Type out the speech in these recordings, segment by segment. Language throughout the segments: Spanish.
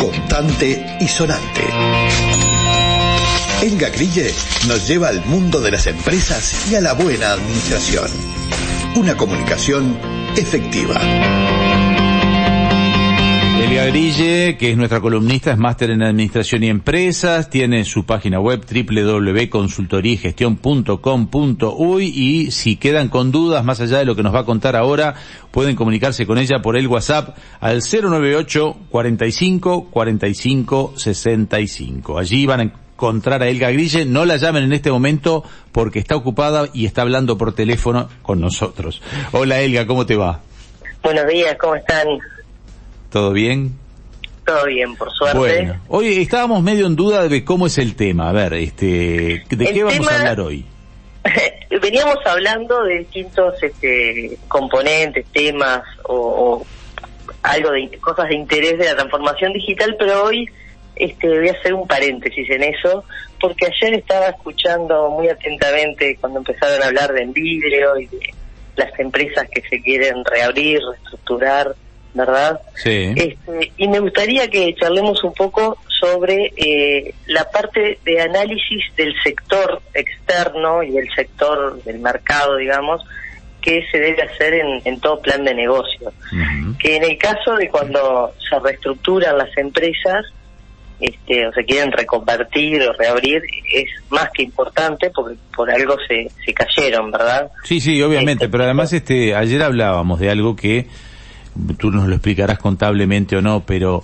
Contante y sonante. Elga Grille nos lleva al mundo de las empresas y a la buena administración. Una comunicación efectiva. Elia Grille, que es nuestra columnista, es máster en Administración y Empresas, tiene su página web www.consultoriegestion.com.uy y si quedan con dudas, más allá de lo que nos va a contar ahora, pueden comunicarse con ella por el WhatsApp al 098 45 45 65. Allí van a encontrar a Elga Grille. No la llamen en este momento porque está ocupada y está hablando por teléfono con nosotros. Hola Elga, ¿cómo te va? Buenos días, ¿cómo están? ¿Todo bien? Todo bien, por suerte. Bueno, hoy estábamos medio en duda de cómo es el tema. A ver, este, ¿de qué vamos a hablar hoy? Veníamos hablando de distintos este, componentes, temas o, algo de cosas de interés de la transformación digital, pero hoy este, voy a hacer un paréntesis en eso, porque ayer estaba escuchando muy atentamente cuando empezaron a hablar de vidrio y de las empresas que se quieren reabrir, reestructurar ¿verdad? Sí. Este, y me gustaría que charlemos un poco sobre eh, la parte de análisis del sector externo y del sector del mercado, digamos, que se debe hacer en, todo plan de negocio. Que en el caso de cuando se reestructuran las empresas, este, o se quieren reconvertir o reabrir, es más que importante porque por algo se, se cayeron, ¿verdad? Sí, sí, obviamente, este, pero además este, ayer hablábamos de algo que tú nos lo explicarás contablemente o no, pero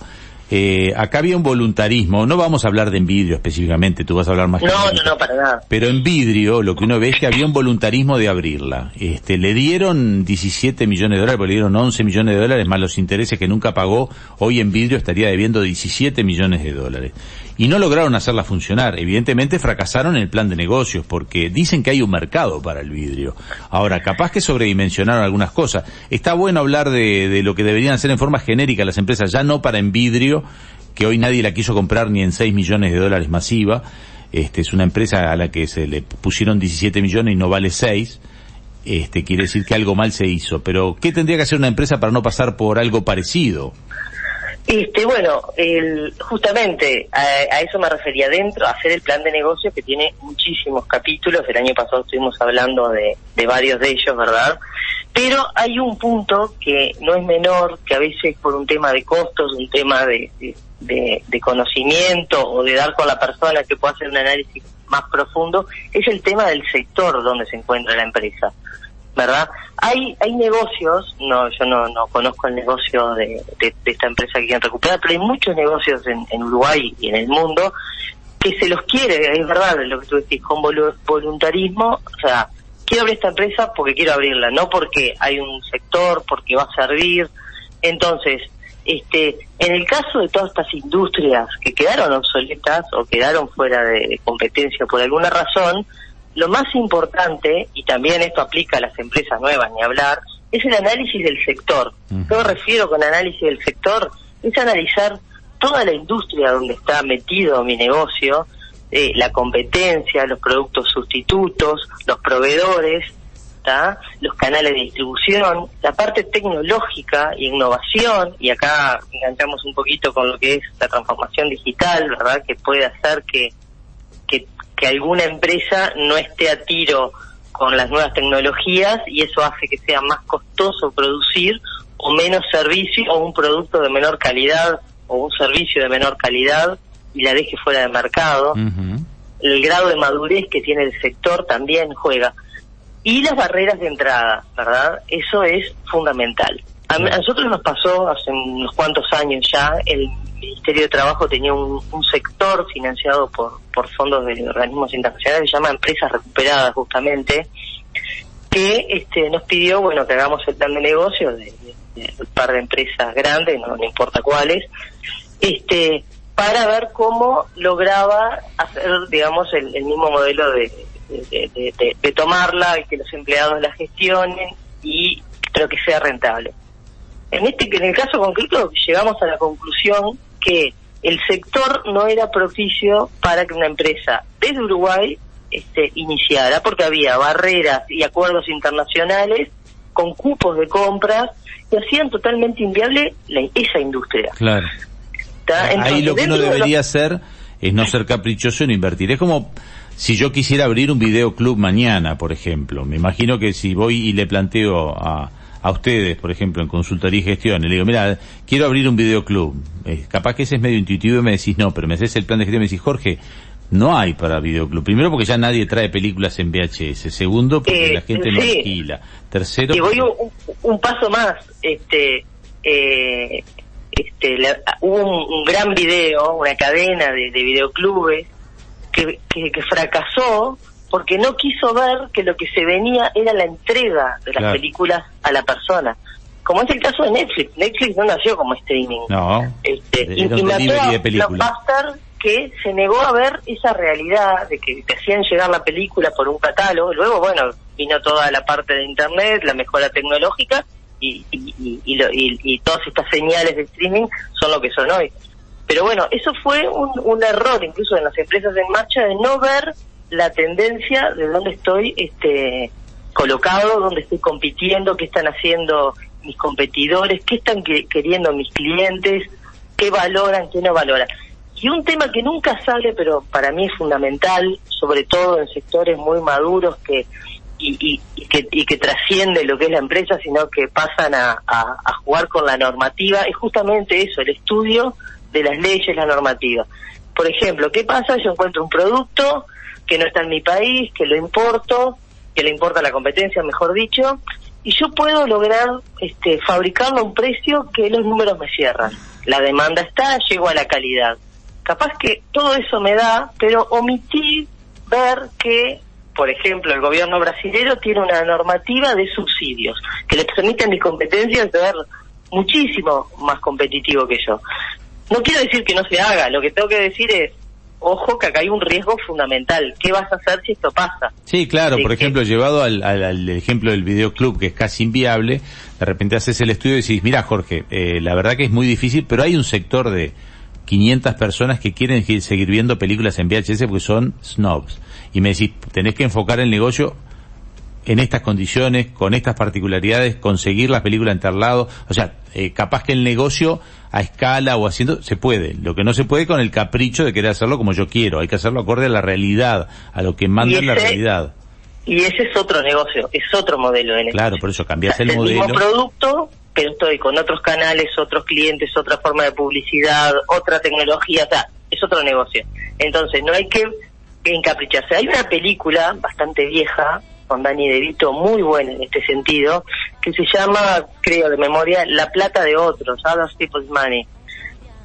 eh, acá había un voluntarismo, no vamos a hablar de en vidrio específicamente, tú vas a hablar más. No, no, no, para nada. Pero en vidrio lo que uno ve es que había un voluntarismo de abrirla. Este, le dieron 17 millones de dólares, le dieron 11 millones de dólares más los intereses que nunca pagó, hoy en vidrio estaría debiendo 17 millones de dólares y no lograron hacerla funcionar. Evidentemente fracasaron en el plan de negocios porque dicen que hay un mercado para el vidrio. Ahora, capaz que sobredimensionaron algunas cosas. Está bueno hablar de, de lo que deberían hacer en forma genérica las empresas, ya no para en vidrio, que hoy nadie la quiso comprar ni en 6 millones de dólares masiva. Este es una empresa a la que se le pusieron 17 millones y no vale 6. Este quiere decir que algo mal se hizo. Pero, ¿qué tendría que hacer una empresa para no pasar por algo parecido? Este, bueno, el, justamente a, eso me refería dentro, a hacer el plan de negocio que tiene muchísimos capítulos. El año pasado estuvimos hablando de, varios de ellos, ¿verdad? Pero hay un punto que no es menor, que a veces por un tema de costos, un tema de, de, conocimiento o de dar con la persona que pueda hacer un análisis más profundo, es el tema del sector donde se encuentra la empresa. ¿Verdad? Hay hay negocios, no yo no, no conozco el negocio de, de, esta empresa que quieren recuperar, pero hay muchos negocios en, Uruguay y en el mundo que se los quiere, es verdad lo que tú decís, con voluntarismo, o sea, quiero abrir esta empresa porque quiero abrirla, no porque hay un sector, porque va a servir. Entonces, este, en el caso de todas estas industrias que quedaron obsoletas o quedaron fuera de competencia por alguna razón, lo más importante, y también esto aplica a las empresas nuevas, ni hablar, es el análisis del sector. ¿Qué me refiero con análisis del sector? Es analizar toda la industria donde está metido mi negocio, eh, la competencia, los productos sustitutos, los proveedores, los canales de distribución, la parte tecnológica y innovación, y acá enganchamos un poquito con lo que es la transformación digital, ¿verdad? Que puede hacer que que alguna empresa no esté a tiro con las nuevas tecnologías y eso hace que sea más costoso producir o menos servicio o un producto de menor calidad o un servicio de menor calidad y la deje fuera de mercado. El grado de madurez que tiene el sector también juega. Y las barreras de entrada, ¿verdad? Eso es fundamental. A, nosotros nos pasó hace unos cuantos años ya el Ministerio de Trabajo tenía un, sector financiado por, fondos de organismos internacionales se llama Empresas Recuperadas, justamente, que este, nos pidió, bueno, que hagamos el plan de negocio de, un par de empresas grandes, no, importa cuáles, este, para ver cómo lograba hacer, digamos, el, mismo modelo de, de, tomarla y que los empleados la gestionen y pero que sea rentable. En este en el caso concreto llegamos a la conclusión que el sector no era propicio para que una empresa desde Uruguay este, iniciara, porque había barreras y acuerdos internacionales con cupos de compras que hacían totalmente inviable esa industria. Claro. Ahí lo que uno debería hacer es no ser caprichoso no invertir. Es como si yo quisiera abrir un videoclub mañana, por ejemplo. Me imagino que si voy y le planteo a, a ustedes, por ejemplo, en consultoría y gestión, y le digo, mira, quiero abrir un videoclub. Eh, capaz que ese es medio intuitivo y me decís no, pero me haces el plan de gestión y me decís, Jorge, no hay para videoclub. Primero porque ya nadie trae películas en VHS. Segundo porque eh, la gente no alquila. Tercero. Y voy un, paso más. Este, eh, este, hubo un, gran video, una cadena de, videoclubes que, que, fracasó porque no quiso ver que lo que se venía era la entrega de las películas a la persona. Como es el caso de Netflix. Netflix no nació como streaming. No. Este, y, mató a Blockbuster que se negó a ver esa realidad de que te hacían llegar la película por un catálogo. Luego, bueno, vino toda la parte de Internet, la mejora tecnológica y, y, todas estas señales de streaming son lo que son hoy. Pero bueno, eso fue un, error incluso en las empresas en marcha de no ver la tendencia de dónde estoy este colocado, dónde estoy compitiendo, qué están haciendo mis competidores, qué están queriendo mis clientes, qué valoran, qué no valoran. Y un tema que nunca sale, pero para mí es fundamental, sobre todo en sectores muy maduros que y, que, y que trasciende lo que es la empresa, sino que pasan a, jugar con la normativa, es justamente eso, el estudio de las leyes, la normativa. Por ejemplo, ¿qué pasa? Yo encuentro un producto que no está en mi país, que lo importo, que le importa la competencia, mejor dicho, y yo puedo lograr este, fabricarlo a un precio que los números me cierran. La demanda está, llego a la calidad capaz que todo eso me da, pero omití ver que, por ejemplo, el gobierno brasilero tiene una normativa de subsidios que le permite a mis competencias ser muchísimo más competitivo que yo. No quiero decir que no se haga, lo que tengo que decir es, ojo que acá hay un riesgo fundamental. ¿Qué vas a hacer si esto pasa? Sí, claro, por ejemplo, llevado al, al, ejemplo del videoclub, que es casi inviable, de repente haces el estudio y decís, mira Jorge, eh, la verdad que es muy difícil, pero hay un sector de 500 personas que quieren seguir viendo películas en VHS porque son snobs. Y me decís, tenés que enfocar el negocio en estas condiciones, con estas particularidades, conseguir las películas en tal lado. O sea, eh, capaz que el negocio a escala o haciendo, se puede. Lo que no se puede con el capricho de querer hacerlo como yo quiero. Hay que hacerlo acorde a la realidad, a lo que manda la realidad. Y ese es otro negocio, es otro modelo de negocio. Claro, por eso cambias el, modelo. mismo producto, pero estoy con otros canales, otros clientes, otra forma de publicidad, otra tecnología, o sea, es otro negocio. Entonces, no hay que encapricharse. Hay una película bastante vieja, con Dani De Vito, muy buena en este sentido, que se llama, creo de memoria, La plata de otros, Other People's Money,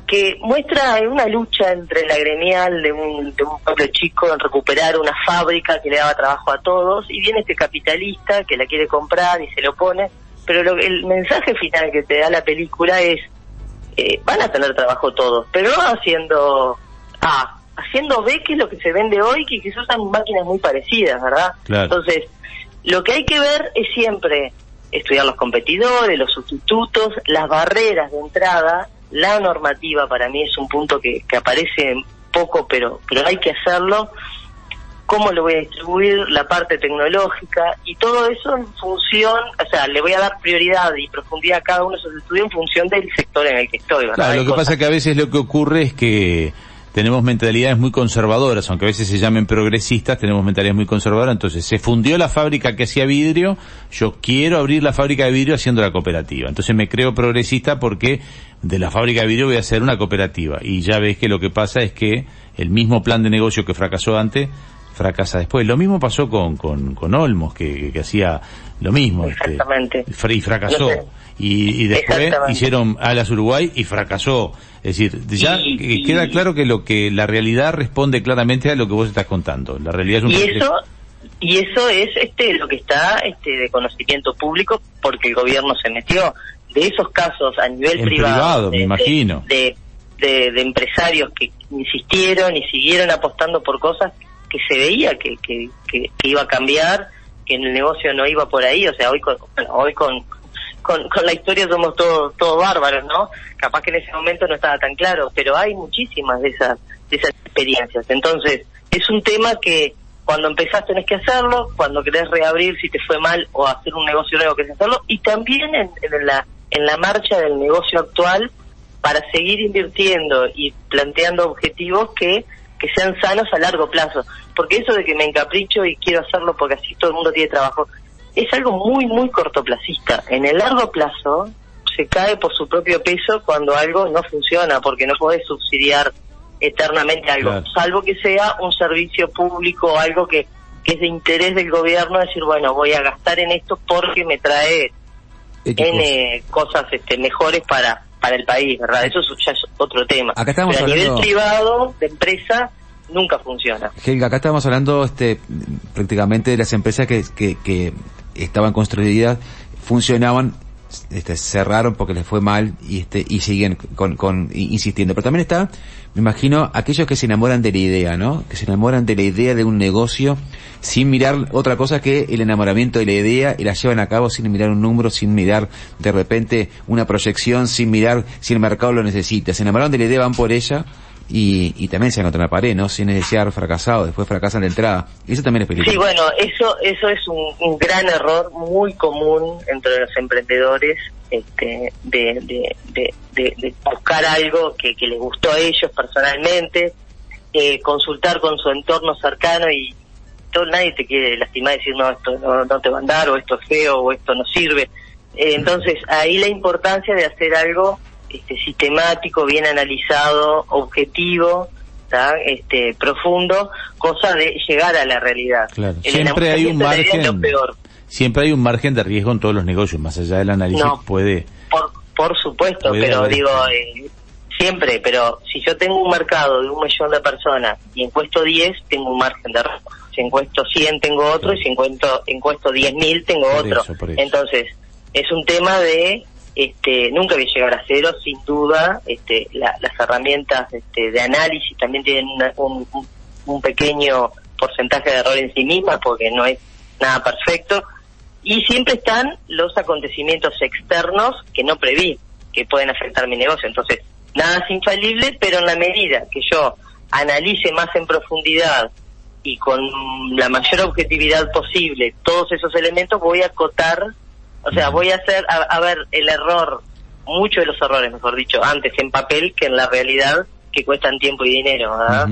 que muestra una lucha entre la gremial de un, de un pueblo chico en recuperar una fábrica que le daba trabajo a todos, y viene este capitalista que la quiere comprar y se lo pone, pero lo, el mensaje final que te da la película es, eh, van a tener trabajo todos, pero no haciendo A, haciendo B, que es lo que se vende hoy, que, se usan máquinas muy parecidas, ¿verdad? Entonces, lo que hay que ver es siempre estudiar los competidores, los sustitutos, las barreras de entrada, la normativa para mí es un punto que, que aparece poco, pero, pero hay que hacerlo. Cómo lo voy a distribuir, la parte tecnológica y todo eso en función, o sea, le voy a dar prioridad y profundidad a cada uno de esos estudios en función del sector en el que estoy. Claro, lo que pasa es que a veces lo que ocurre es que tenemos mentalidades muy conservadoras, aunque a veces se llamen progresistas, tenemos mentalidades muy conservadoras, entonces se fundió la fábrica que hacía vidrio, yo quiero abrir la fábrica de vidrio haciendo la cooperativa, entonces me creo progresista porque de la fábrica de vidrio voy a hacer una cooperativa, y ya ves que lo que pasa es que el mismo plan de negocio que fracasó antes, fracasa después. Lo mismo pasó con, con, con Olmos, que, que, hacía lo mismo. Este, Exactamente. y fracasó. Y, y, después hicieron Alas Uruguay y fracasó. Es decir, ya queda claro que lo que la realidad responde claramente a lo que vos estás contando. La realidad es un y eso y eso es este lo que está este de conocimiento público porque el gobierno se metió de esos casos a nivel privado, me imagino de, de, de, empresarios que insistieron y siguieron apostando por cosas que se veía que, que, que, iba a cambiar, que en el negocio no iba por ahí, o sea, hoy con, hoy con, con, la historia somos todos todos bárbaros, ¿no? Capaz que en ese momento no estaba tan claro, pero hay muchísimas de esas de esas experiencias. Entonces, es un tema que cuando empezás tenés que hacerlo, cuando querés reabrir si te fue mal o hacer un negocio nuevo querés hacerlo, y también en, la, en la marcha del negocio actual para seguir invirtiendo y planteando objetivos que sean sanos a largo plazo. Porque eso de que me encapricho y quiero hacerlo porque así todo el mundo tiene trabajo, es algo muy, muy cortoplacista. En el largo plazo se cae por su propio peso cuando algo no funciona, porque no podés subsidiar eternamente algo, salvo que sea un servicio público algo que, que es de interés del gobierno, decir, bueno, voy a gastar en esto porque me trae N cosas este, mejores para, para el país, ¿verdad? Eso ya es otro tema. Acá estamos Pero a nivel privado, de empresa, nunca funciona. Helga, acá estamos hablando este, prácticamente de las empresas que, que, que estaban construidas, funcionaban este, cerraron porque les fue mal y este y siguen con, con insistiendo. Pero también está, me imagino, aquellos que se enamoran de la idea, ¿no? Que se enamoran de la idea de un negocio sin mirar otra cosa que el enamoramiento de la idea y la llevan a cabo sin mirar un número, sin mirar de repente una proyección, sin mirar si el mercado lo necesita. Se enamoran de la idea, van por ella y, y también se en la pared, ¿no? Sin desear fracasado, después fracasan de entrada. Eso también es peligroso. Sí, bueno, eso, eso es un, gran error muy común entre los emprendedores, este, de, de, de, buscar algo que, que, les gustó a ellos personalmente, eh, consultar con su entorno cercano y todo, nadie te quiere lastimar y decir, no, esto no, te va a andar, o esto es feo, o esto no sirve. Eh, entonces, ahí la importancia de hacer algo este, sistemático, bien analizado, objetivo, este, profundo, cosa de llegar a la realidad. Siempre hay un margen. Siempre hay un margen de riesgo en todos los negocios, más allá del análisis puede. Por, por supuesto, pero digo, eh, siempre, pero si yo tengo un mercado de un millón de personas y encuesto 10, tengo un margen de riesgo. Si encuesto 100, tengo otro, y si encuesto, encuesto 10.000, tengo otro. Entonces, es un tema de este, nunca voy a llegar a cero, sin duda, este, las herramientas este, de análisis también tienen un, un, pequeño porcentaje de error en sí mismas, porque no es nada perfecto, y siempre están los acontecimientos externos que no preví, que pueden afectar mi negocio. Entonces, nada es infalible, pero en la medida que yo analice más en profundidad y con la mayor objetividad posible todos esos elementos, voy a acotar o sea, voy a hacer, a, ver, el error, muchos de los errores, mejor dicho, antes en papel que en la realidad, que cuestan tiempo y dinero. ¿verdad?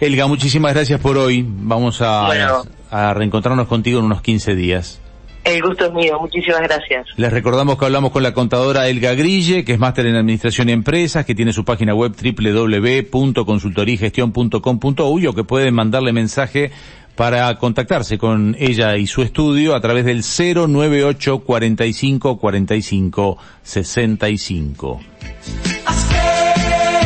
Elga, muchísimas gracias por hoy. Vamos a, a reencontrarnos contigo en unos 15 días. El gusto es mío, muchísimas gracias. Les recordamos que hablamos con la contadora Elga Grille, que es máster en Administración y Empresas, que tiene su página web www.consultorigestion.com.uy o que pueden mandarle mensaje para contactarse con ella y su estudio a través del 098 45 45 65.